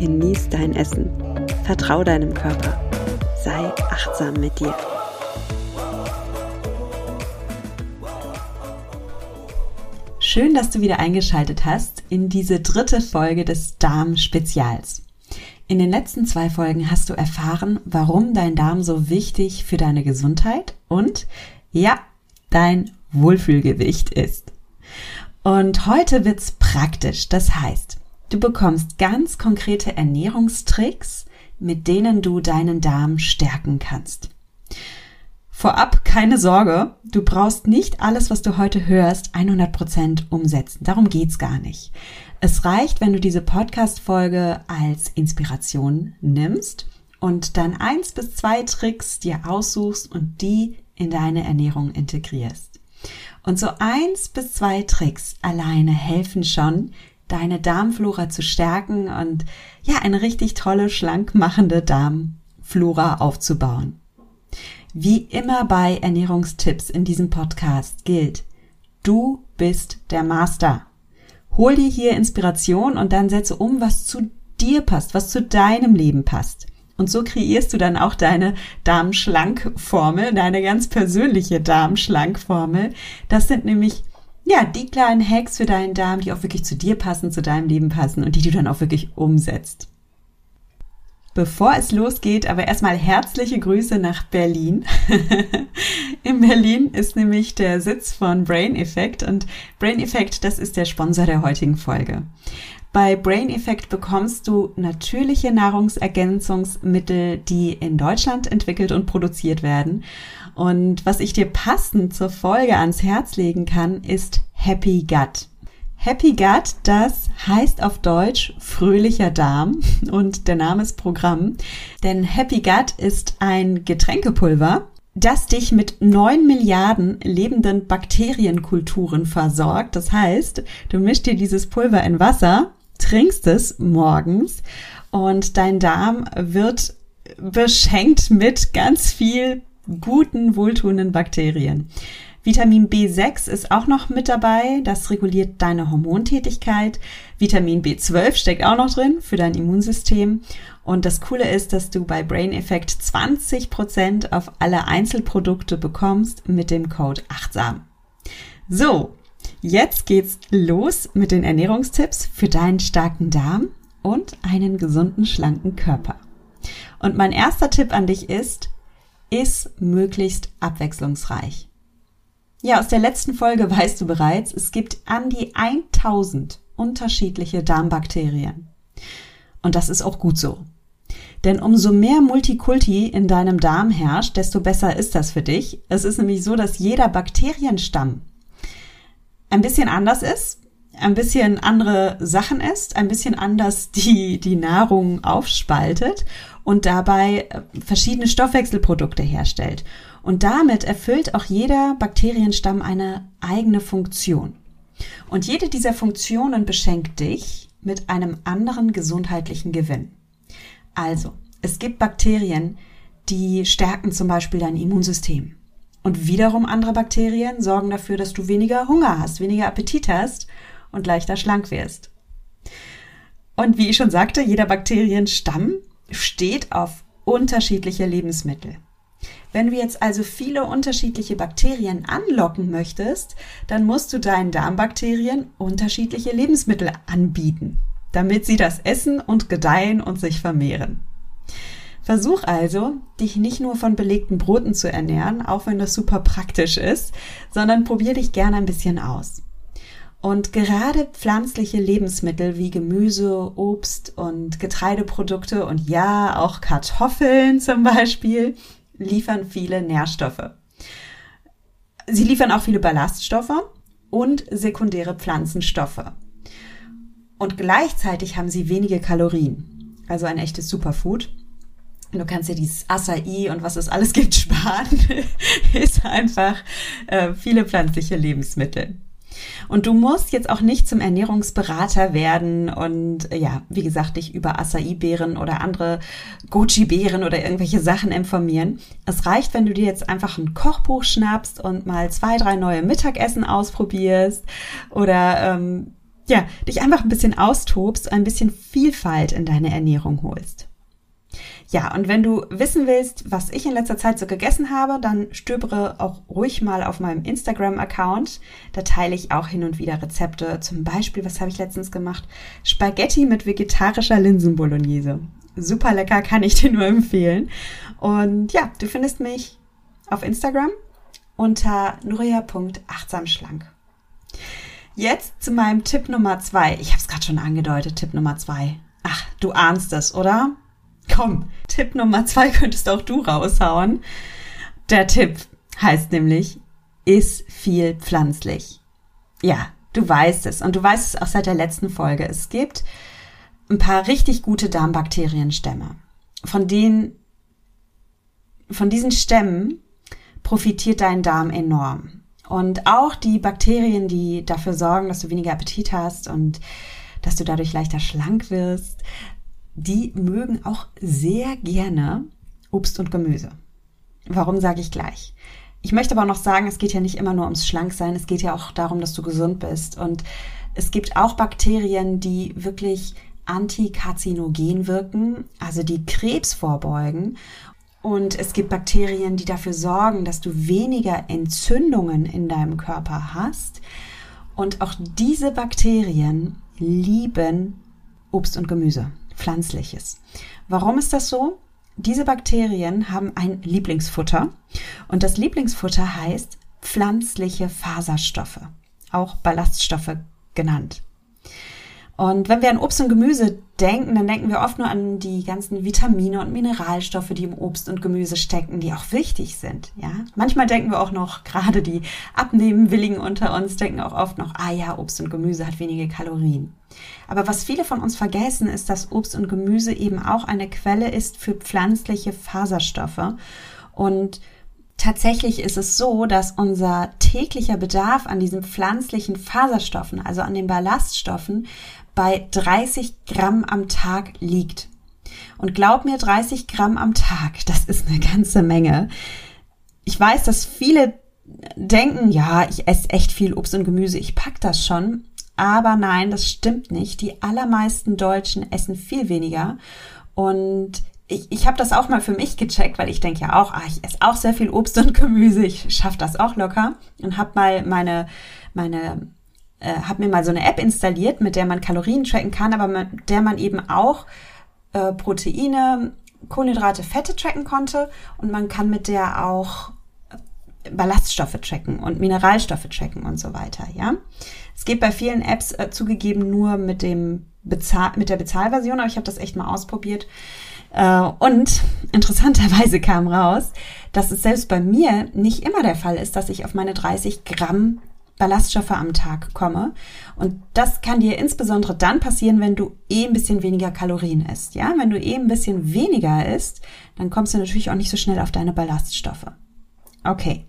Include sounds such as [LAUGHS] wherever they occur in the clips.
genieß dein Essen. Vertrau deinem Körper. Sei achtsam mit dir. Schön, dass du wieder eingeschaltet hast in diese dritte Folge des Darm-Spezials. In den letzten zwei Folgen hast du erfahren, warum dein Darm so wichtig für deine Gesundheit und ja, dein Wohlfühlgewicht ist. Und heute wird's praktisch. Das heißt, du bekommst ganz konkrete Ernährungstricks, mit denen du deinen Darm stärken kannst. Vorab keine Sorge, du brauchst nicht alles, was du heute hörst, 100% umsetzen. Darum geht's gar nicht. Es reicht, wenn du diese Podcast-Folge als Inspiration nimmst und dann eins bis zwei Tricks dir aussuchst und die in deine Ernährung integrierst. Und so eins bis zwei Tricks alleine helfen schon, deine Darmflora zu stärken und ja, eine richtig tolle, schlank machende Darmflora aufzubauen. Wie immer bei Ernährungstipps in diesem Podcast gilt, du bist der Master. Hol dir hier Inspiration und dann setze um, was zu dir passt, was zu deinem Leben passt. Und so kreierst du dann auch deine Darmschlankformel, deine ganz persönliche Darmschlankformel. Das sind nämlich ja, die kleinen Hacks für deinen Darm, die auch wirklich zu dir passen, zu deinem Leben passen und die du dann auch wirklich umsetzt. Bevor es losgeht, aber erstmal herzliche Grüße nach Berlin. [LAUGHS] In Berlin ist nämlich der Sitz von Brain Effect und Brain Effect, das ist der Sponsor der heutigen Folge. Bei Brain Effect bekommst du natürliche Nahrungsergänzungsmittel, die in Deutschland entwickelt und produziert werden. Und was ich dir passend zur Folge ans Herz legen kann, ist Happy Gut. Happy Gut, das heißt auf Deutsch fröhlicher Darm [LAUGHS] und der Name ist Programm, denn Happy Gut ist ein Getränkepulver, das dich mit neun Milliarden lebenden Bakterienkulturen versorgt. Das heißt, du mischst dir dieses Pulver in Wasser trinkst es morgens und dein Darm wird beschenkt mit ganz viel guten, wohltuenden Bakterien. Vitamin B6 ist auch noch mit dabei, das reguliert deine Hormontätigkeit. Vitamin B12 steckt auch noch drin für dein Immunsystem. Und das Coole ist, dass du bei Brain Effect 20% auf alle Einzelprodukte bekommst mit dem Code achtsam. So, Jetzt geht's los mit den Ernährungstipps für deinen starken Darm und einen gesunden, schlanken Körper. Und mein erster Tipp an dich ist, iss möglichst abwechslungsreich. Ja, aus der letzten Folge [LAUGHS] weißt du bereits, es gibt an die 1000 unterschiedliche Darmbakterien. Und das ist auch gut so. Denn umso mehr Multikulti in deinem Darm herrscht, desto besser ist das für dich. Es ist nämlich so, dass jeder Bakterienstamm ein bisschen anders ist, ein bisschen andere Sachen isst, ein bisschen anders die, die Nahrung aufspaltet und dabei äh, verschiedene Stoffwechselprodukte herstellt. Und damit erfüllt auch jeder Bakterienstamm eine eigene Funktion. Und jede dieser Funktionen beschenkt dich mit einem anderen gesundheitlichen Gewinn. Also, es gibt Bakterien, die stärken zum Beispiel dein Immunsystem. Und wiederum andere Bakterien sorgen dafür, dass du weniger Hunger hast, weniger Appetit hast und leichter schlank wirst. Und wie ich schon sagte, jeder Bakterienstamm steht auf unterschiedliche Lebensmittel. Wenn du jetzt also viele unterschiedliche Bakterien anlocken möchtest, dann musst du deinen Darmbakterien unterschiedliche Lebensmittel anbieten, damit sie das essen und gedeihen und sich vermehren. Versuch also, dich nicht nur von belegten Broten zu ernähren, auch wenn das super praktisch ist, sondern probier dich gerne ein bisschen aus. Und gerade pflanzliche Lebensmittel wie Gemüse, Obst und Getreideprodukte und ja, auch Kartoffeln zum Beispiel liefern viele Nährstoffe. Sie liefern auch viele Ballaststoffe und sekundäre Pflanzenstoffe. Und gleichzeitig haben sie wenige Kalorien. also ein echtes Superfood. Du kannst dir dieses Acai und was es alles gibt [LAUGHS] sparen, ist einfach äh, viele pflanzliche Lebensmittel. Und du musst jetzt auch nicht zum Ernährungsberater werden und ja, wie gesagt, dich über Acai-Beeren oder andere Goji-Beeren oder irgendwelche Sachen informieren. Es reicht, wenn du dir jetzt einfach ein Kochbuch schnappst und mal zwei, drei neue Mittagessen ausprobierst oder ähm, ja, dich einfach ein bisschen austobst, ein bisschen Vielfalt in deine Ernährung holst. Ja, und wenn du wissen willst, was ich in letzter Zeit so gegessen habe, dann stöbere auch ruhig mal auf meinem Instagram-Account. Da teile ich auch hin und wieder Rezepte. Zum Beispiel, was habe ich letztens gemacht? Spaghetti mit vegetarischer Linsenbolognese. Super lecker, kann ich dir nur empfehlen. Und ja, du findest mich auf Instagram unter nuria.achtsamschlank. Jetzt zu meinem Tipp Nummer zwei. Ich habe es gerade schon angedeutet, Tipp Nummer zwei. Ach, du ahnst es, oder? Komm, Tipp Nummer zwei könntest auch du raushauen. Der Tipp heißt nämlich, iss viel pflanzlich. Ja, du weißt es und du weißt es auch seit der letzten Folge. Es gibt ein paar richtig gute Darmbakterienstämme. Von denen, von diesen Stämmen profitiert dein Darm enorm. Und auch die Bakterien, die dafür sorgen, dass du weniger Appetit hast und dass du dadurch leichter schlank wirst, die mögen auch sehr gerne Obst und Gemüse. Warum sage ich gleich? Ich möchte aber noch sagen, es geht ja nicht immer nur ums Schlanksein, es geht ja auch darum, dass du gesund bist. Und es gibt auch Bakterien, die wirklich antikarzinogen wirken, also die Krebs vorbeugen. Und es gibt Bakterien, die dafür sorgen, dass du weniger Entzündungen in deinem Körper hast. Und auch diese Bakterien lieben Obst und Gemüse. Pflanzliches. Warum ist das so? Diese Bakterien haben ein Lieblingsfutter und das Lieblingsfutter heißt pflanzliche Faserstoffe, auch Ballaststoffe genannt. Und wenn wir an Obst und Gemüse denken, dann denken wir oft nur an die ganzen Vitamine und Mineralstoffe, die im Obst und Gemüse stecken, die auch wichtig sind. Ja, manchmal denken wir auch noch, gerade die Abnehmenwilligen unter uns denken auch oft noch, ah ja, Obst und Gemüse hat wenige Kalorien. Aber was viele von uns vergessen, ist, dass Obst und Gemüse eben auch eine Quelle ist für pflanzliche Faserstoffe und Tatsächlich ist es so, dass unser täglicher Bedarf an diesen pflanzlichen Faserstoffen, also an den Ballaststoffen, bei 30 Gramm am Tag liegt. Und glaub mir, 30 Gramm am Tag, [LAUGHS] das ist eine ganze Menge. Ich weiß, dass viele denken, ja, ich esse echt viel Obst und Gemüse, ich pack das schon. Aber nein, das stimmt nicht. Die allermeisten Deutschen essen viel weniger. Und ich, ich habe das auch mal für mich gecheckt, weil ich denke ja auch, ah, ich esse auch sehr viel Obst und Gemüse, ich schaffe das auch locker. Und habe mal meine, meine äh, habe mir mal so eine App installiert, mit der man Kalorien tracken kann, aber mit der man eben auch äh, Proteine, Kohlenhydrate, Fette tracken konnte und man kann mit der auch äh, Ballaststoffe tracken und Mineralstoffe tracken und so weiter, ja. Es geht bei vielen Apps äh, zugegeben nur mit dem Bezahl mit der Bezahlversion, aber ich habe das echt mal ausprobiert. Äh, und [LAUGHS] interessanterweise kam raus, dass es selbst bei mir nicht immer der Fall ist, dass ich auf meine 30 Gramm Ballaststoffe am Tag komme. Und das kann dir insbesondere dann passieren, wenn du eh ein bisschen weniger Kalorien isst. Ja, wenn du eh ein bisschen weniger isst, dann kommst du natürlich auch nicht so schnell auf deine Ballaststoffe. Okay.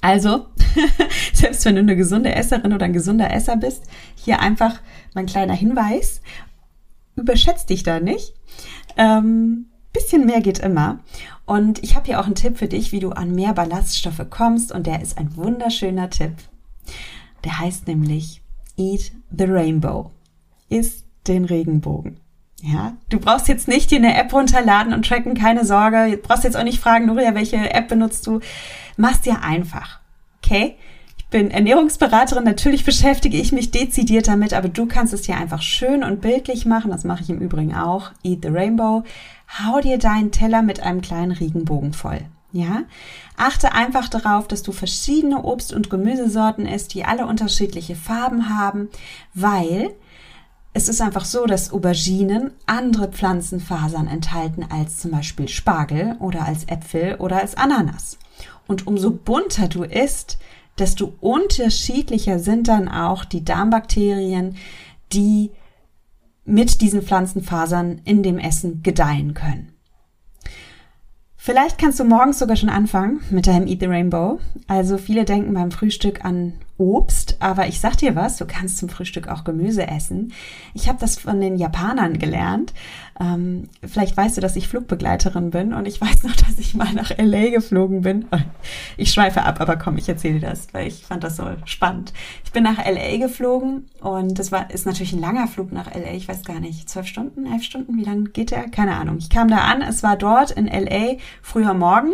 Also, [LAUGHS] selbst wenn du eine gesunde Esserin oder ein gesunder Esser bist, hier einfach mein kleiner Hinweis. Überschätzt dich da nicht. Ähm, bisschen mehr geht immer. Und ich habe hier auch einen Tipp für dich, wie du an mehr Ballaststoffe kommst. Und der ist ein wunderschöner Tipp. Der heißt nämlich Eat the Rainbow. Iss den Regenbogen. Ja, du brauchst jetzt nicht dir eine App runterladen und tracken, keine Sorge. Du brauchst jetzt auch nicht fragen, Nuria, welche App benutzt du? Mach's dir einfach. Okay? Ich bin Ernährungsberaterin, natürlich beschäftige ich mich dezidiert damit, aber du kannst es dir einfach schön und bildlich machen. Das mache ich im Übrigen auch. Eat the Rainbow. Hau dir deinen Teller mit einem kleinen Regenbogen voll. Ja, achte einfach darauf, dass du verschiedene Obst- und Gemüsesorten isst, die alle unterschiedliche Farben haben, weil es ist einfach so, dass Auberginen andere Pflanzenfasern enthalten als zum Beispiel Spargel oder als Äpfel oder als Ananas. Und umso bunter du isst, desto unterschiedlicher sind dann auch die Darmbakterien, die mit diesen Pflanzenfasern in dem Essen gedeihen können. Vielleicht kannst du morgens sogar schon anfangen mit deinem Eat the Rainbow. Also viele denken beim Frühstück an Obst, aber ich sag dir was, du kannst zum Frühstück auch Gemüse essen. Ich habe das von den Japanern gelernt. Ähm, vielleicht weißt du, dass ich Flugbegleiterin bin und ich weiß noch, [LAUGHS] dass ich mal nach LA geflogen bin. Ich schweife ab, aber komm, ich erzähle dir das, weil ich fand das so spannend. Ich bin nach LA geflogen und das war ist natürlich ein langer Flug nach LA. Ich weiß gar nicht, zwölf Stunden, elf Stunden, wie lange geht der? Keine Ahnung. Ich kam da an, es war dort in LA früher Morgen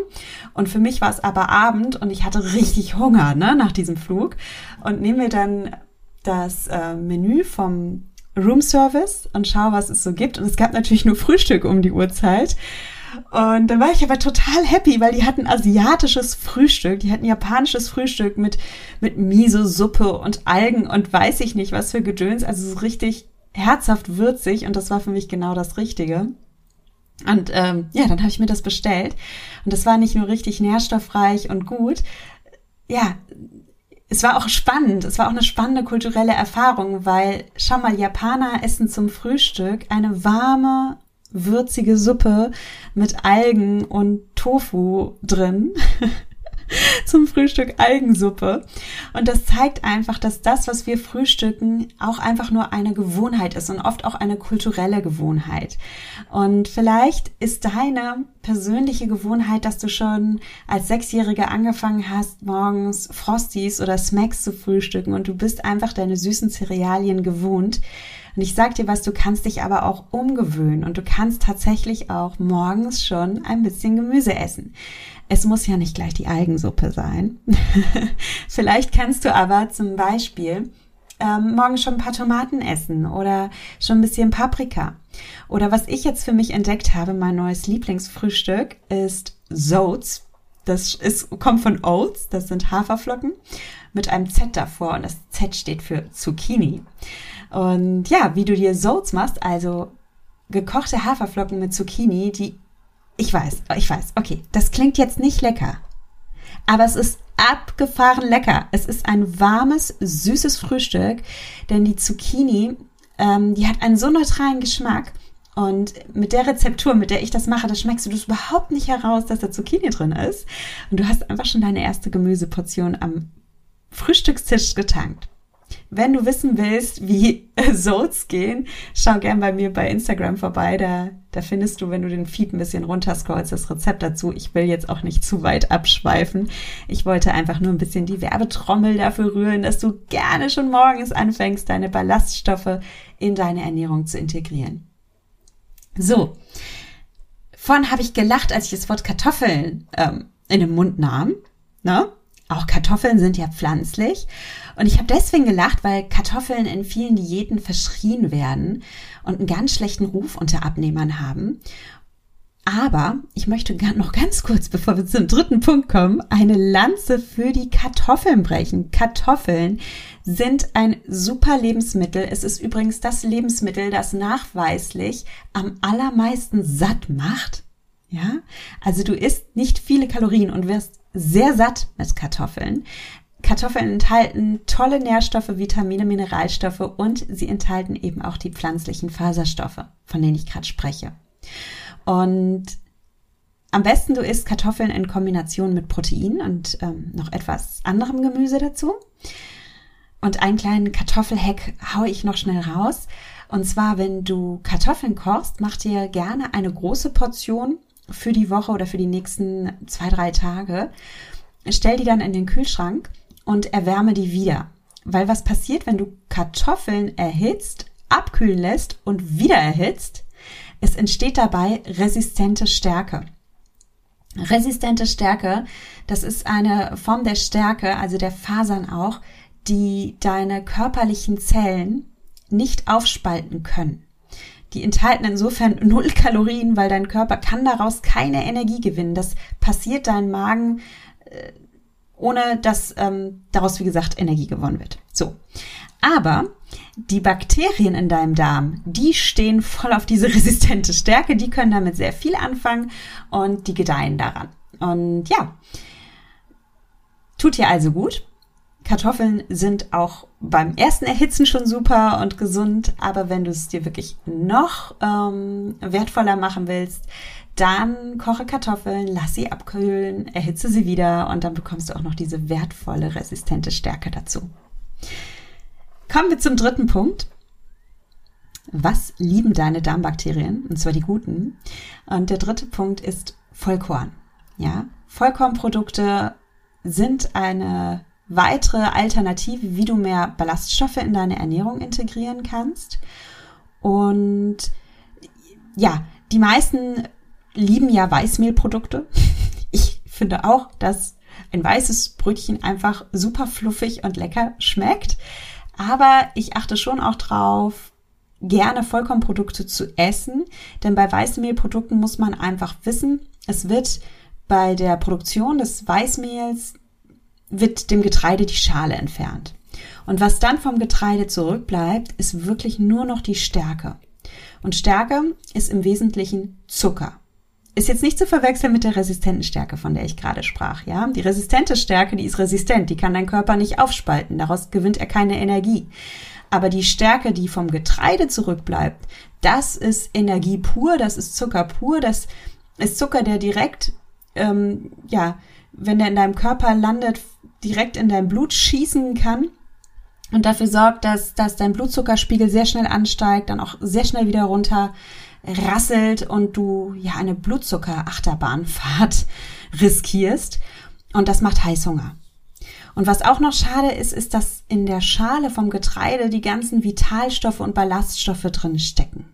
und für mich war es aber Abend und ich hatte richtig Hunger ne, nach diesem Flug und nehme mir dann das äh, Menü vom Room Service und schaue, was es so gibt. Und es gab natürlich nur Frühstück um die Uhrzeit. Und dann war ich aber total happy, weil die hatten asiatisches Frühstück, die hatten japanisches Frühstück mit, mit Miso-Suppe und Algen und weiß ich nicht was für Gedöns. Also so richtig herzhaft würzig und das war für mich genau das Richtige. Und ähm, ja, dann habe ich mir das bestellt. Und das war nicht nur richtig nährstoffreich und gut. Ja, es war auch spannend. Es war auch eine spannende kulturelle Erfahrung, weil schau mal, Japaner essen zum Frühstück eine warme, würzige Suppe mit Algen und Tofu drin. [LAUGHS] [LAUGHS] zum Frühstück Algensuppe. Und das zeigt einfach, dass das, was wir frühstücken, auch einfach nur eine Gewohnheit ist und oft auch eine kulturelle Gewohnheit. Und vielleicht ist deine persönliche Gewohnheit, dass du schon als Sechsjährige angefangen hast, morgens Frosties oder Smacks zu frühstücken und du bist einfach deine süßen Cerealien gewohnt. Und ich sag dir was, du kannst dich aber auch umgewöhnen und du kannst tatsächlich auch morgens schon ein bisschen Gemüse essen. Es muss ja nicht gleich die Algensuppe sein. [LAUGHS] Vielleicht kannst du aber zum Beispiel ähm, morgen schon ein paar Tomaten essen oder schon ein bisschen Paprika. Oder was ich jetzt für mich entdeckt habe, mein neues Lieblingsfrühstück ist Zoats. Das ist, kommt von Oats, das sind Haferflocken mit einem Z davor und das Z steht für Zucchini. Und ja, wie du dir Zoats machst, also gekochte Haferflocken mit Zucchini, die ich weiß, ich weiß, okay, das klingt jetzt nicht lecker. Aber es ist abgefahren lecker. Es ist ein warmes, süßes Frühstück, denn die Zucchini, ähm, die hat einen so neutralen Geschmack. Und mit der Rezeptur, mit der ich das mache, da schmeckst du das überhaupt nicht heraus, dass da Zucchini drin ist. Und du hast einfach schon deine erste Gemüseportion am Frühstückstisch getankt. Wenn du wissen willst, wie [LAUGHS] Soats gehen, schau gern bei mir bei Instagram vorbei. Da, da findest du, wenn du den Feed ein bisschen runterscrollst, das Rezept dazu. Ich will jetzt auch nicht zu weit abschweifen. Ich wollte einfach nur ein bisschen die Werbetrommel dafür rühren, dass du gerne schon morgens anfängst, deine Ballaststoffe in deine Ernährung zu integrieren. So. Vorhin habe ich gelacht, als ich das Wort Kartoffeln ähm, in den Mund nahm. Ne? Auch Kartoffeln sind ja pflanzlich. Und ich habe deswegen gelacht, weil Kartoffeln in vielen Diäten verschrien werden und einen ganz schlechten Ruf unter Abnehmern haben. Aber ich möchte noch ganz kurz, bevor wir zum dritten Punkt kommen, eine Lanze für die Kartoffeln brechen. Kartoffeln sind ein super Lebensmittel. Es ist übrigens das Lebensmittel, das nachweislich am allermeisten satt macht. Ja, also du isst nicht viele Kalorien und wirst sehr satt mit Kartoffeln. Kartoffeln enthalten tolle Nährstoffe, Vitamine, Mineralstoffe und sie enthalten eben auch die pflanzlichen Faserstoffe, von denen ich gerade spreche. Und am besten du isst Kartoffeln in Kombination mit Protein und ähm, noch etwas anderem Gemüse dazu. Und einen kleinen Kartoffelhack haue ich noch schnell raus. Und zwar, wenn du Kartoffeln kochst, mach dir gerne eine große Portion für die Woche oder für die nächsten zwei, drei Tage. Stell die dann in den Kühlschrank und erwärme die wieder. Weil was passiert, wenn du Kartoffeln erhitzt, abkühlen lässt und wieder erhitzt? Es entsteht dabei resistente Stärke. Resistente Stärke, das ist eine Form der Stärke, also der Fasern auch, die deine körperlichen Zellen nicht aufspalten können. Die enthalten insofern [LAUGHS] null Kalorien, weil dein Körper kann daraus keine Energie gewinnen. Das passiert deinem Magen, äh, ohne dass ähm, daraus, wie gesagt, Energie gewonnen wird. So. Aber die Bakterien in deinem Darm, die stehen voll auf diese [LAUGHS] resistente Stärke, die können damit sehr viel anfangen und die gedeihen daran. Und ja, tut dir also gut. Kartoffeln sind auch beim ersten Erhitzen schon super und gesund, aber wenn du es dir wirklich noch ähm, wertvoller machen willst, dann koche Kartoffeln, lass sie abkühlen, erhitze sie wieder und dann bekommst du auch noch diese wertvolle, resistente Stärke dazu. Kommen wir zum dritten Punkt. Was lieben deine Darmbakterien? Und zwar die guten. Und der dritte Punkt ist Vollkorn. Ja, Vollkornprodukte sind eine weitere Alternative, wie du mehr Ballaststoffe in deine Ernährung integrieren kannst. Und ja, die meisten lieben ja Weißmehlprodukte. [LAUGHS] Ich finde auch, dass ein weißes Brötchen einfach super fluffig und lecker schmeckt. Aber ich achte schon auch drauf, gerne Vollkornprodukte zu essen, denn bei Weißmehlprodukten muss man einfach wissen, es wird bei der Produktion des Weißmehls wird dem Getreide die Schale entfernt. Und was dann vom Getreide zurückbleibt, ist wirklich nur noch die Stärke. Und Stärke ist im Wesentlichen Zucker. Ist jetzt nicht zu verwechseln mit der resistenten Stärke, von der ich gerade sprach, ja? Die resistente Stärke, die ist resistent, die kann dein Körper nicht aufspalten, daraus gewinnt er keine Energie. Aber die Stärke, die vom Getreide zurückbleibt, das ist Energie pur, das ist Zucker pur, das ist Zucker, der direkt, ähm, ja, wenn der in deinem Körper landet, direkt in dein Blut schießen kann und dafür sorgt, dass, dass dein Blutzuckerspiegel sehr schnell ansteigt, dann auch sehr schnell wieder runter rasselt und du ja eine Blutzucker-Achterbahnfahrt [LAUGHS] riskierst. Und das macht Heißhunger. Und was auch noch schade ist, ist, dass in der Schale vom Getreide die ganzen Vitalstoffe und Ballaststoffe drin stecken.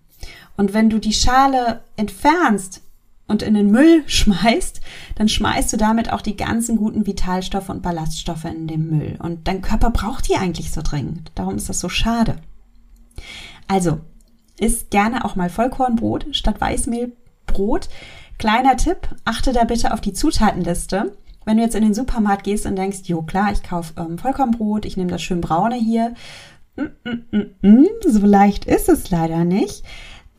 Und wenn du die Schale entfernst und in den Müll [LAUGHS] schmeißt, dann schmeißt du damit auch die ganzen guten Vitalstoffe und Ballaststoffe in den Müll. Und dein Körper braucht die eigentlich so dringend. Darum ist das so schade. Also, isst gerne auch mal Vollkornbrot statt Weißmehlbrot. Kleiner Tipp, achte da bitte auf die Zutatenliste wenn du jetzt in den Supermarkt gehst und denkst, jo klar, ich kaufe ähm, Vollkornbrot, ich nehme das schön braune hier, mm, mm, mm, mm, so leicht ist es leider nicht.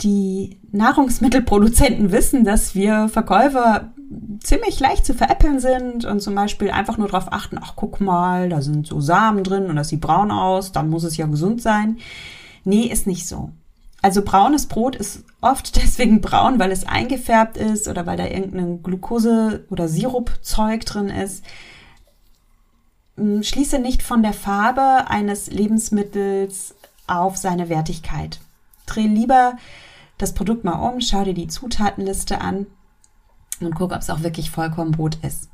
Die Nahrungsmittelproduzenten wissen, dass wir Verkäufer ziemlich leicht zu veräppeln sind und zum Beispiel einfach nur darauf achten, ach guck mal, da sind so Samen drin und das sieht braun aus, dann muss es ja gesund sein. Nee, ist nicht so. Also braunes Brot ist oft [LAUGHS] deswegen braun, weil es eingefärbt ist oder weil da irgendein Glucose- oder Sirupzeug drin ist. Hm, schließe nicht von der Farbe eines Lebensmittels auf seine Wertigkeit. Dreh lieber das Produkt mal um, schau dir die Zutatenliste an und guck, ob es auch wirklich Vollkornbrot ist.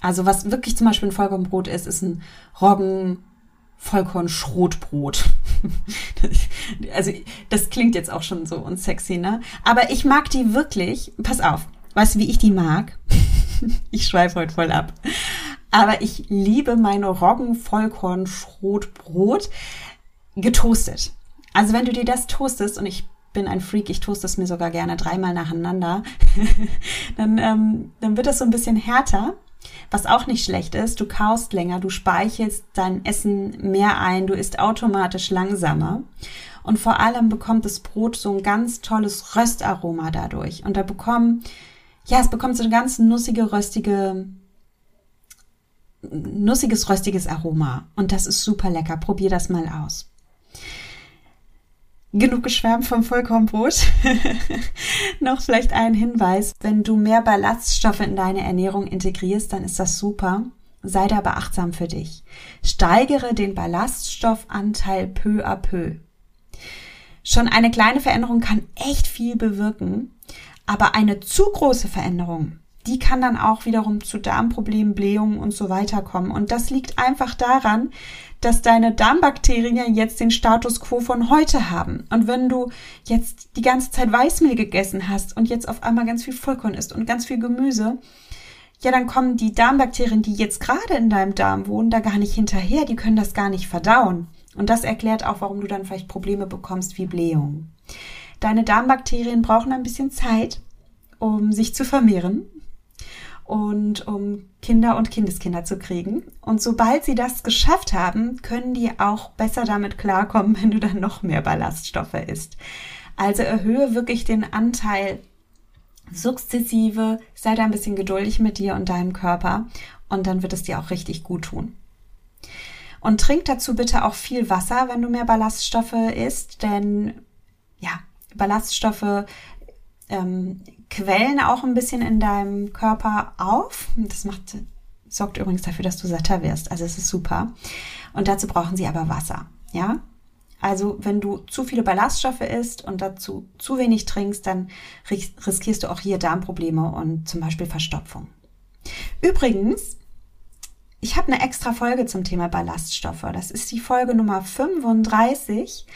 Also was wirklich zum Beispiel ein Vollkornbrot ist, ist ein Roggen, Vollkorn-Schrotbrot. [LAUGHS] also das klingt jetzt auch schon so unsexy, ne? Aber ich mag die wirklich. Pass auf, weißt du, wie ich die mag? [LAUGHS] ich schweife heute voll ab. Aber ich liebe meine Roggen-Vollkorn-Schrotbrot getoastet. Also wenn du dir das toastest und ich bin ein Freak, ich toaste es mir sogar gerne dreimal nacheinander, [LAUGHS] dann, ähm, dann wird das so ein bisschen härter was auch nicht schlecht ist, du kaust länger, du speichelst dein Essen mehr ein, du isst automatisch langsamer. Und vor allem bekommt das Brot so ein ganz tolles Röstaroma dadurch. Und da bekommen, ja, es bekommt so ein ganz nussige, röstige, nussiges, röstiges Aroma. Und das ist super lecker. Probier das mal aus. Genug geschwärmt vom Vollkornbrot. [LAUGHS] Noch vielleicht ein Hinweis. Wenn du mehr Ballaststoffe in deine Ernährung integrierst, dann ist das super. Sei da beachtsam für dich. Steigere den Ballaststoffanteil peu à peu. Schon eine kleine Veränderung kann echt viel bewirken, aber eine zu große Veränderung, die kann dann auch wiederum zu Darmproblemen, Blähungen und so weiter kommen. Und das liegt einfach daran, dass deine Darmbakterien ja jetzt den Status quo von heute haben. Und wenn du jetzt die ganze Zeit Weißmehl gegessen hast und jetzt auf einmal ganz viel Vollkorn isst und ganz viel Gemüse, ja, dann kommen die Darmbakterien, die jetzt gerade in deinem Darm wohnen, da gar nicht hinterher, die können das gar nicht verdauen. Und das erklärt auch, warum du dann vielleicht Probleme bekommst wie Blähungen. Deine Darmbakterien brauchen ein bisschen Zeit, um sich zu vermehren und um Kinder und Kindeskinder zu kriegen. Und sobald sie das geschafft haben, können die auch besser damit klarkommen, [LAUGHS] wenn du dann noch mehr Ballaststoffe isst. Also erhöhe wirklich den Anteil sukzessive, sei da ein bisschen geduldig mit dir und deinem Körper und dann wird es dir auch richtig gut tun. Und trink dazu bitte auch viel Wasser, wenn du mehr Ballaststoffe isst, denn ja, Ballaststoffe ähm, quellen auch ein bisschen in deinem Körper auf. Das macht, sorgt übrigens dafür, dass du satter wirst. Also es ist super. Und dazu brauchen sie aber Wasser. Ja, also wenn du zu viele Ballaststoffe isst und dazu zu wenig trinkst, dann riskierst du auch hier Darmprobleme und zum Beispiel Verstopfung. Übrigens, ich habe eine extra Folge zum Thema Ballaststoffe. Das ist die Folge Nummer 35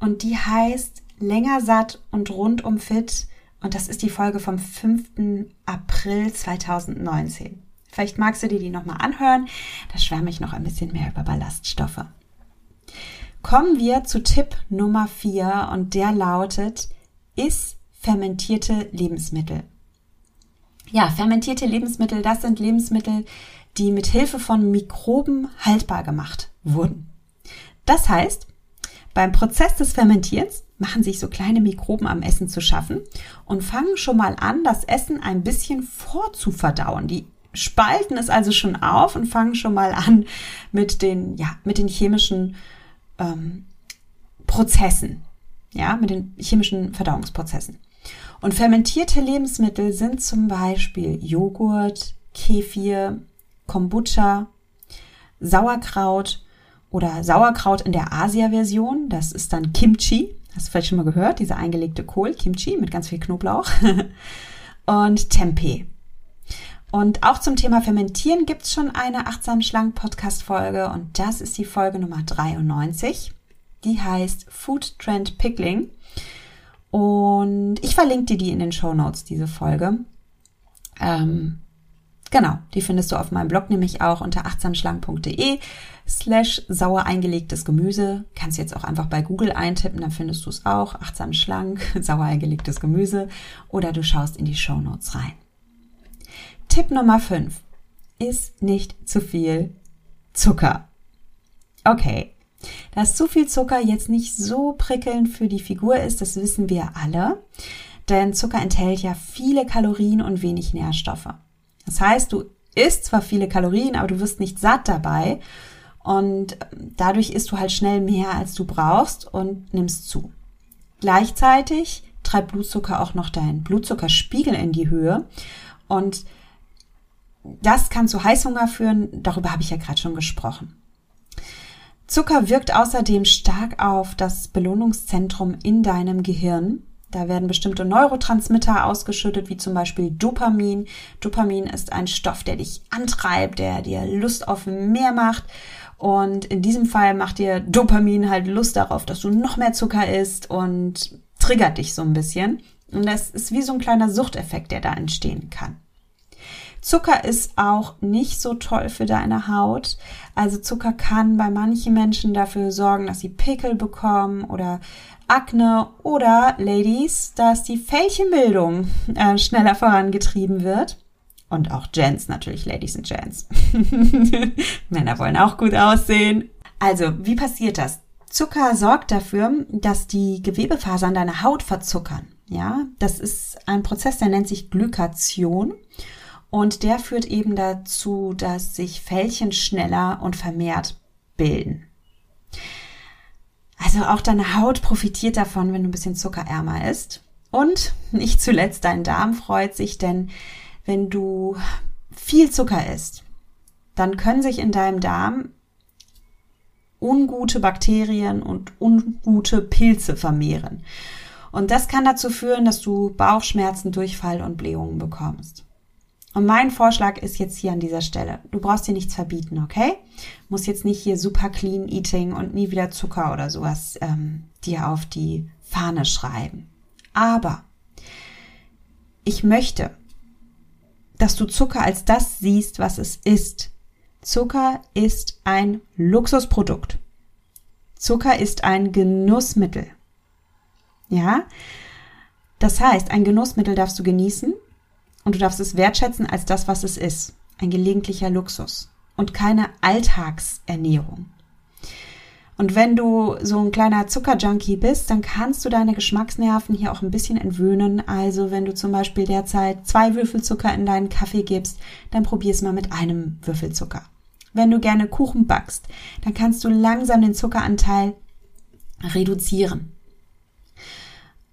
und die heißt Länger satt und rundum fit. Und das ist die Folge vom 5. April 2019. Vielleicht magst du dir die nochmal anhören. Da schwärme ich noch ein bisschen mehr über Ballaststoffe. Kommen wir zu Tipp Nummer 4 und der lautet, iss fermentierte Lebensmittel. Ja, fermentierte Lebensmittel, das sind Lebensmittel, die mit Hilfe von Mikroben haltbar gemacht wurden. Das heißt, beim Prozess des Fermentierens machen sich so kleine Mikroben am Essen zu schaffen und fangen schon mal an, das Essen ein bisschen vorzuverdauen. Die spalten es also schon auf und fangen schon mal an mit den, ja, mit den chemischen ähm, Prozessen, ja, mit den chemischen Verdauungsprozessen. Und fermentierte Lebensmittel sind zum Beispiel Joghurt, Kefir, Kombucha, Sauerkraut oder Sauerkraut in der Asia-Version. Das ist dann Kimchi. Hast du vielleicht schon mal gehört? Dieser eingelegte Kohl, Kimchi mit ganz viel Knoblauch. [LAUGHS] und Tempeh. Und auch zum Thema Fermentieren gibt es schon eine achtsam schlank Podcast-Folge und das ist die Folge Nummer 93. Die heißt Food Trend Pickling. Und ich verlinke dir die in den Show Notes, diese Folge. Ähm, genau, die findest du auf meinem Blog nämlich auch unter achtsamschlank.de slash sauer eingelegtes Gemüse. Kannst jetzt auch einfach bei Google eintippen, dann findest du es auch. Achtsam schlank, [LAUGHS] sauer eingelegtes Gemüse. Oder du schaust in die Show Notes rein. Tipp Nummer 5. Ist nicht zu viel Zucker. Okay. Dass zu viel Zucker jetzt nicht so prickelnd für die Figur ist, das wissen wir alle. Denn Zucker enthält ja viele Kalorien und wenig Nährstoffe. Das heißt, du isst zwar viele Kalorien, aber du wirst nicht satt dabei. Und dadurch isst du halt schnell mehr, als du brauchst und nimmst zu. Gleichzeitig treibt Blutzucker auch noch deinen Blutzuckerspiegel in die Höhe. Und das kann zu Heißhunger führen, darüber habe ich ja gerade schon gesprochen. Zucker wirkt außerdem stark auf das Belohnungszentrum in deinem Gehirn. Da werden bestimmte Neurotransmitter ausgeschüttet, wie zum Beispiel Dopamin. Dopamin ist ein Stoff, der dich antreibt, der dir Lust auf mehr macht. Und in diesem Fall macht dir Dopamin halt Lust darauf, dass du noch mehr Zucker isst und triggert dich so ein bisschen. Und das ist wie so ein kleiner Suchteffekt, der da entstehen kann. Zucker ist auch nicht so toll für deine Haut. Also Zucker kann bei manchen Menschen dafür sorgen, dass sie Pickel bekommen oder Akne oder Ladies, dass die Fältchenbildung äh, schneller vorangetrieben wird. Und auch Gents natürlich, Ladies und Gents. [LAUGHS] Männer wollen auch gut aussehen. Also, wie passiert das? Zucker sorgt dafür, dass die Gewebefasern deiner Haut verzuckern. Ja, das ist ein Prozess, der nennt sich Glykation. Und der führt eben dazu, dass sich Fältchen schneller und vermehrt bilden. Also auch deine Haut profitiert davon, wenn du ein bisschen zuckerärmer isst. Und nicht zuletzt dein Darm freut sich, denn wenn du viel Zucker isst, dann können sich in deinem Darm ungute Bakterien und ungute Pilze vermehren. Und das kann dazu führen, dass du Bauchschmerzen, Durchfall und Blähungen bekommst. Und mein Vorschlag ist jetzt hier an dieser Stelle, du brauchst dir nichts verbieten, okay? Muss jetzt nicht hier super clean eating und nie wieder Zucker oder sowas ähm, dir auf die Fahne schreiben. Aber ich möchte, dass du Zucker als das siehst, was es ist. Zucker ist ein Luxusprodukt. Zucker ist ein Genussmittel. Ja? Das heißt, ein Genussmittel darfst du genießen, und du darfst es wertschätzen als das, was es ist. Ein gelegentlicher Luxus und keine Alltagsernährung. Und wenn du so ein kleiner Zuckerjunkie bist, dann kannst du deine Geschmacksnerven hier auch ein bisschen entwöhnen. Also wenn du zum Beispiel derzeit zwei Würfel Zucker in deinen Kaffee gibst, dann probier es mal mit einem Würfel Zucker. wenn du gerne Kuchen backst, dann kannst du langsam den Zuckeranteil reduzieren.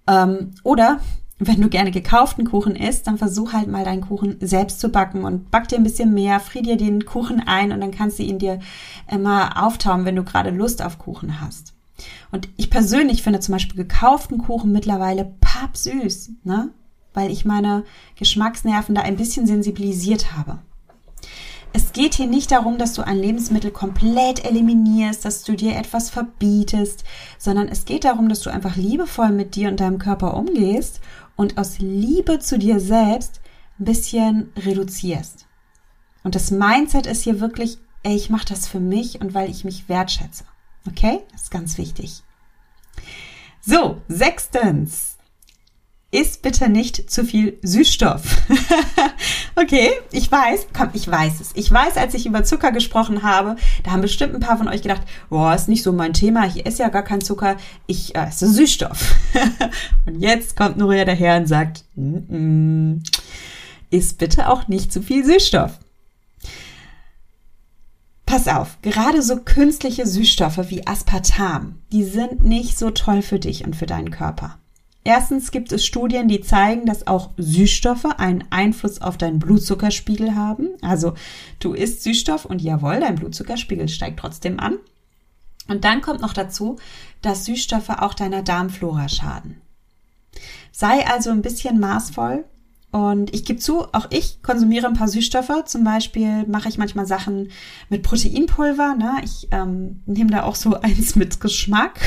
Ähm, oder wenn du gerne gekauften Kuchen isst, dann versuch halt mal deinen Kuchen selbst zu backen und back dir ein bisschen mehr, frier dir den Kuchen ein und dann kannst du ihn dir immer auftauen, wenn du gerade Lust auf Kuchen hast. Und ich persönlich finde zum Beispiel gekauften Kuchen mittlerweile pappsüß, ne? Weil ich meine Geschmacksnerven da ein bisschen sensibilisiert habe. Es geht hier nicht darum, dass du ein Lebensmittel komplett eliminierst, dass du dir etwas verbietest, sondern es geht darum, dass du einfach liebevoll mit dir und deinem Körper umgehst und aus Liebe zu dir selbst ein bisschen reduzierst. Und das Mindset ist hier wirklich, ey, ich mache das für mich und weil ich mich wertschätze. Okay? Das ist ganz wichtig. So, sechstens isst bitte nicht zu viel Süßstoff. [LAUGHS] okay, ich weiß, komm, ich weiß es. Ich weiß, als ich über Zucker gesprochen habe, da haben bestimmt ein paar von euch gedacht, boah, ist nicht so mein Thema, ich esse ja gar keinen Zucker, ich äh, esse Süßstoff. [LAUGHS] und jetzt kommt Nuria daher und sagt, mm -mm, isst bitte auch nicht zu viel Süßstoff. Pass auf, gerade so künstliche Süßstoffe wie Aspartam, die sind nicht so toll für dich und für deinen Körper. Erstens gibt es Studien, die zeigen, dass auch Süßstoffe einen Einfluss auf deinen Blutzuckerspiegel haben. Also du isst Süßstoff und jawohl, dein Blutzuckerspiegel steigt trotzdem an. Und dann kommt noch dazu, dass Süßstoffe auch deiner Darmflora schaden. Sei also ein bisschen maßvoll. Und ich gebe zu, auch ich konsumiere ein paar Süßstoffe. Zum Beispiel mache ich manchmal Sachen mit Proteinpulver. Ne? Ich ähm, nehme da auch so [LAUGHS] eins mit Geschmack.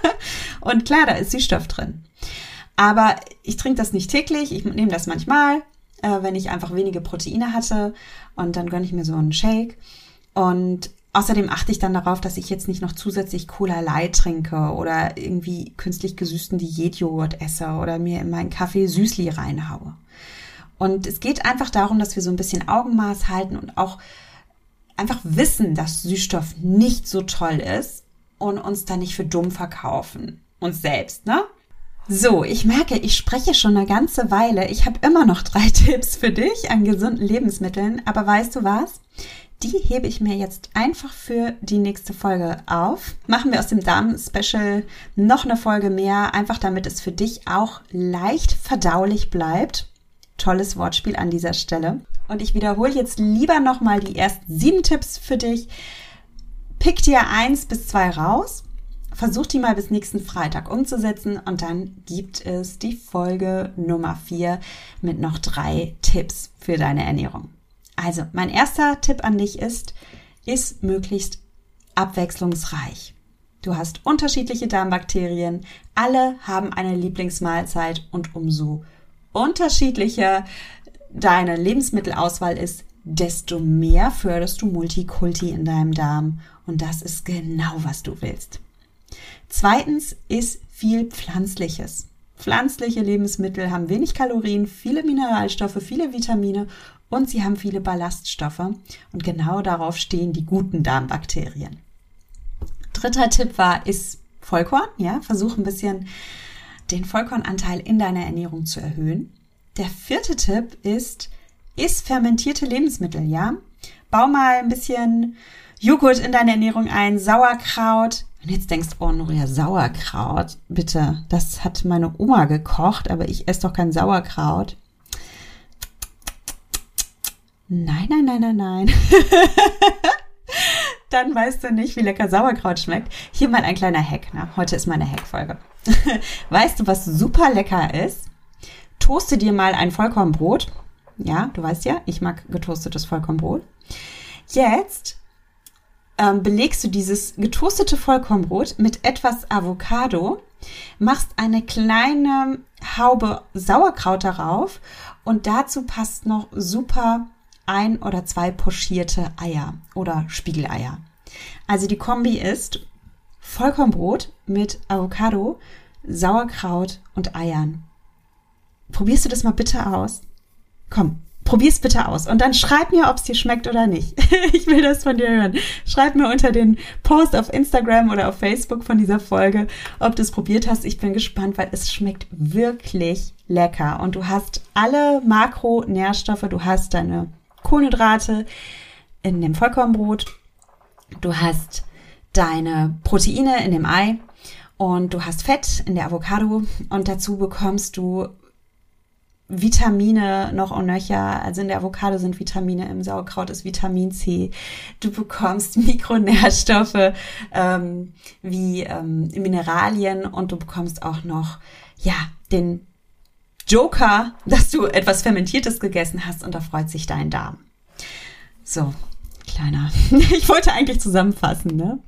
[LAUGHS] und klar, da ist Süßstoff drin. Aber ich trinke das nicht täglich, ich nehme das manchmal, äh, wenn ich einfach wenige Proteine hatte und dann gönne ich mir so einen Shake. Und außerdem achte ich dann darauf, dass ich jetzt nicht noch zusätzlich Cola Light trinke oder irgendwie künstlich gesüßten Diätjoghurt esse oder mir in meinen Kaffee Süßli reinhaue. Und es geht einfach darum, dass wir so ein bisschen Augenmaß halten und auch einfach wissen, dass Süßstoff nicht so toll ist und uns da nicht für dumm verkaufen. Uns selbst, ne? So, ich merke, ich spreche schon eine ganze Weile. Ich habe immer noch drei [LAUGHS] Tipps für dich an gesunden Lebensmitteln, aber weißt du was? Die hebe ich mir jetzt einfach für die nächste Folge auf. Machen wir aus dem Darm-Special noch eine Folge mehr, einfach damit es für dich auch leicht verdaulich bleibt. Tolles Wortspiel an dieser Stelle. Und ich wiederhole jetzt lieber nochmal die ersten sieben Tipps für dich. Pick dir eins bis zwei raus Versuch die mal bis nächsten Freitag umzusetzen und dann gibt es die Folge Nummer 4 mit noch drei Tipps für deine Ernährung. Also, mein erster Tipp an dich ist, ist möglichst abwechslungsreich. Du hast unterschiedliche Darmbakterien, alle haben eine Lieblingsmahlzeit und umso unterschiedlicher deine Lebensmittelauswahl ist, desto mehr förderst du Multikulti in deinem Darm und das ist genau, was du willst. Zweitens ist viel Pflanzliches. Pflanzliche Lebensmittel haben wenig Kalorien, viele Mineralstoffe, viele Vitamine und sie haben viele Ballaststoffe. Und genau darauf stehen die guten Darmbakterien. Dritter Tipp war, ist Vollkorn. Ja, versuch ein bisschen den Vollkornanteil in deiner Ernährung zu erhöhen. Der vierte Tipp ist, isst fermentierte Lebensmittel. Ja, bau mal ein bisschen Joghurt in deine Ernährung ein, Sauerkraut, du jetzt denkst, oh Nuria, Sauerkraut, bitte, das hat meine Oma gekocht, aber ich esse doch kein Sauerkraut. Nein, nein, nein, nein, nein. [LAUGHS] Dann weißt du nicht, wie lecker Sauerkraut schmeckt. Hier mal ein kleiner Hack. Ne? Heute ist meine Hackfolge. [LAUGHS] weißt du, was super lecker ist? Toaste dir mal ein Vollkornbrot. Ja, du weißt ja, ich mag getoastetes Vollkornbrot. Jetzt ähm, belegst du dieses getoastete Vollkornbrot mit etwas Avocado, machst eine kleine Haube Sauerkraut darauf und dazu passt noch super ein oder zwei pochierte Eier oder Spiegeleier. Also die Kombi ist Vollkornbrot mit Avocado, Sauerkraut und Eiern. Probierst du das mal bitte aus? Komm, Probier's bitte aus und dann schreib mir, ob es dir schmeckt oder nicht. [LAUGHS] ich will das von dir hören. Schreib mir unter den Post auf Instagram oder auf Facebook von dieser Folge, ob du es probiert hast. Ich bin gespannt, weil es schmeckt wirklich lecker und du hast alle Makronährstoffe, du hast deine Kohlenhydrate, in dem Vollkornbrot, du hast deine Proteine in dem Ei und du hast Fett in der Avocado und dazu bekommst du Vitamine noch und nöcher. Also in der Avocado sind Vitamine, im Sauerkraut ist Vitamin C. Du bekommst [LAUGHS] Mikronährstoffe ähm, wie ähm, Mineralien und du bekommst auch noch ja den Joker, dass du etwas Fermentiertes gegessen hast und da freut sich dein Darm. So, kleiner. [LAUGHS] Ich wollte eigentlich zusammenfassen, ne?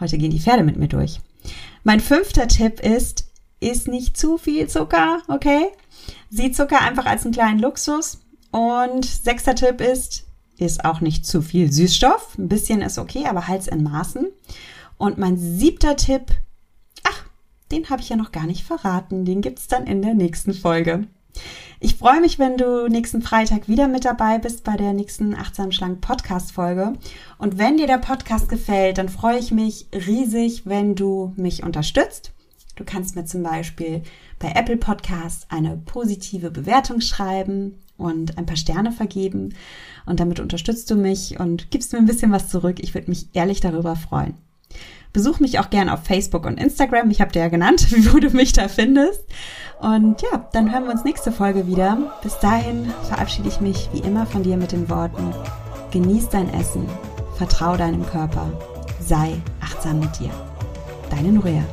Heute gehen die Pferde mit mir durch. Mein fünfter Tipp ist, ist nicht zu viel Zucker, okay? Sieh Zucker einfach als einen kleinen Luxus. Und sechster Tipp ist, ist auch nicht zu viel Süßstoff. Ein bisschen ist okay, aber halt's in Maßen. Und mein siebter Tipp, den habe ich ja noch gar nicht verraten. Den gibt's dann in der nächsten Folge. Ich freue mich, wenn du nächsten Freitag wieder mit dabei bist bei der nächsten Achtsam Schlank Podcast Folge. Und wenn dir der Podcast gefällt, dann freue ich mich riesig, wenn du mich unterstützt. Du kannst mir zum Beispiel bei Apple Podcasts eine positive Bewertung schreiben und ein paar Sterne vergeben. Und damit unterstützt du mich und gibst mir ein bisschen was zurück. Ich würde mich ehrlich darüber freuen. Besuch mich auch gern auf Facebook und Instagram. Ich habe dir ja genannt, [LAUGHS] wo du mich da findest. Und ja, dann hören wir uns nächste Folge wieder. Bis dahin verabschiede ich mich wie immer von dir mit den Worten, genieß dein Essen, vertrau deinem Körper, sei achtsam mit dir. Deine Nuria.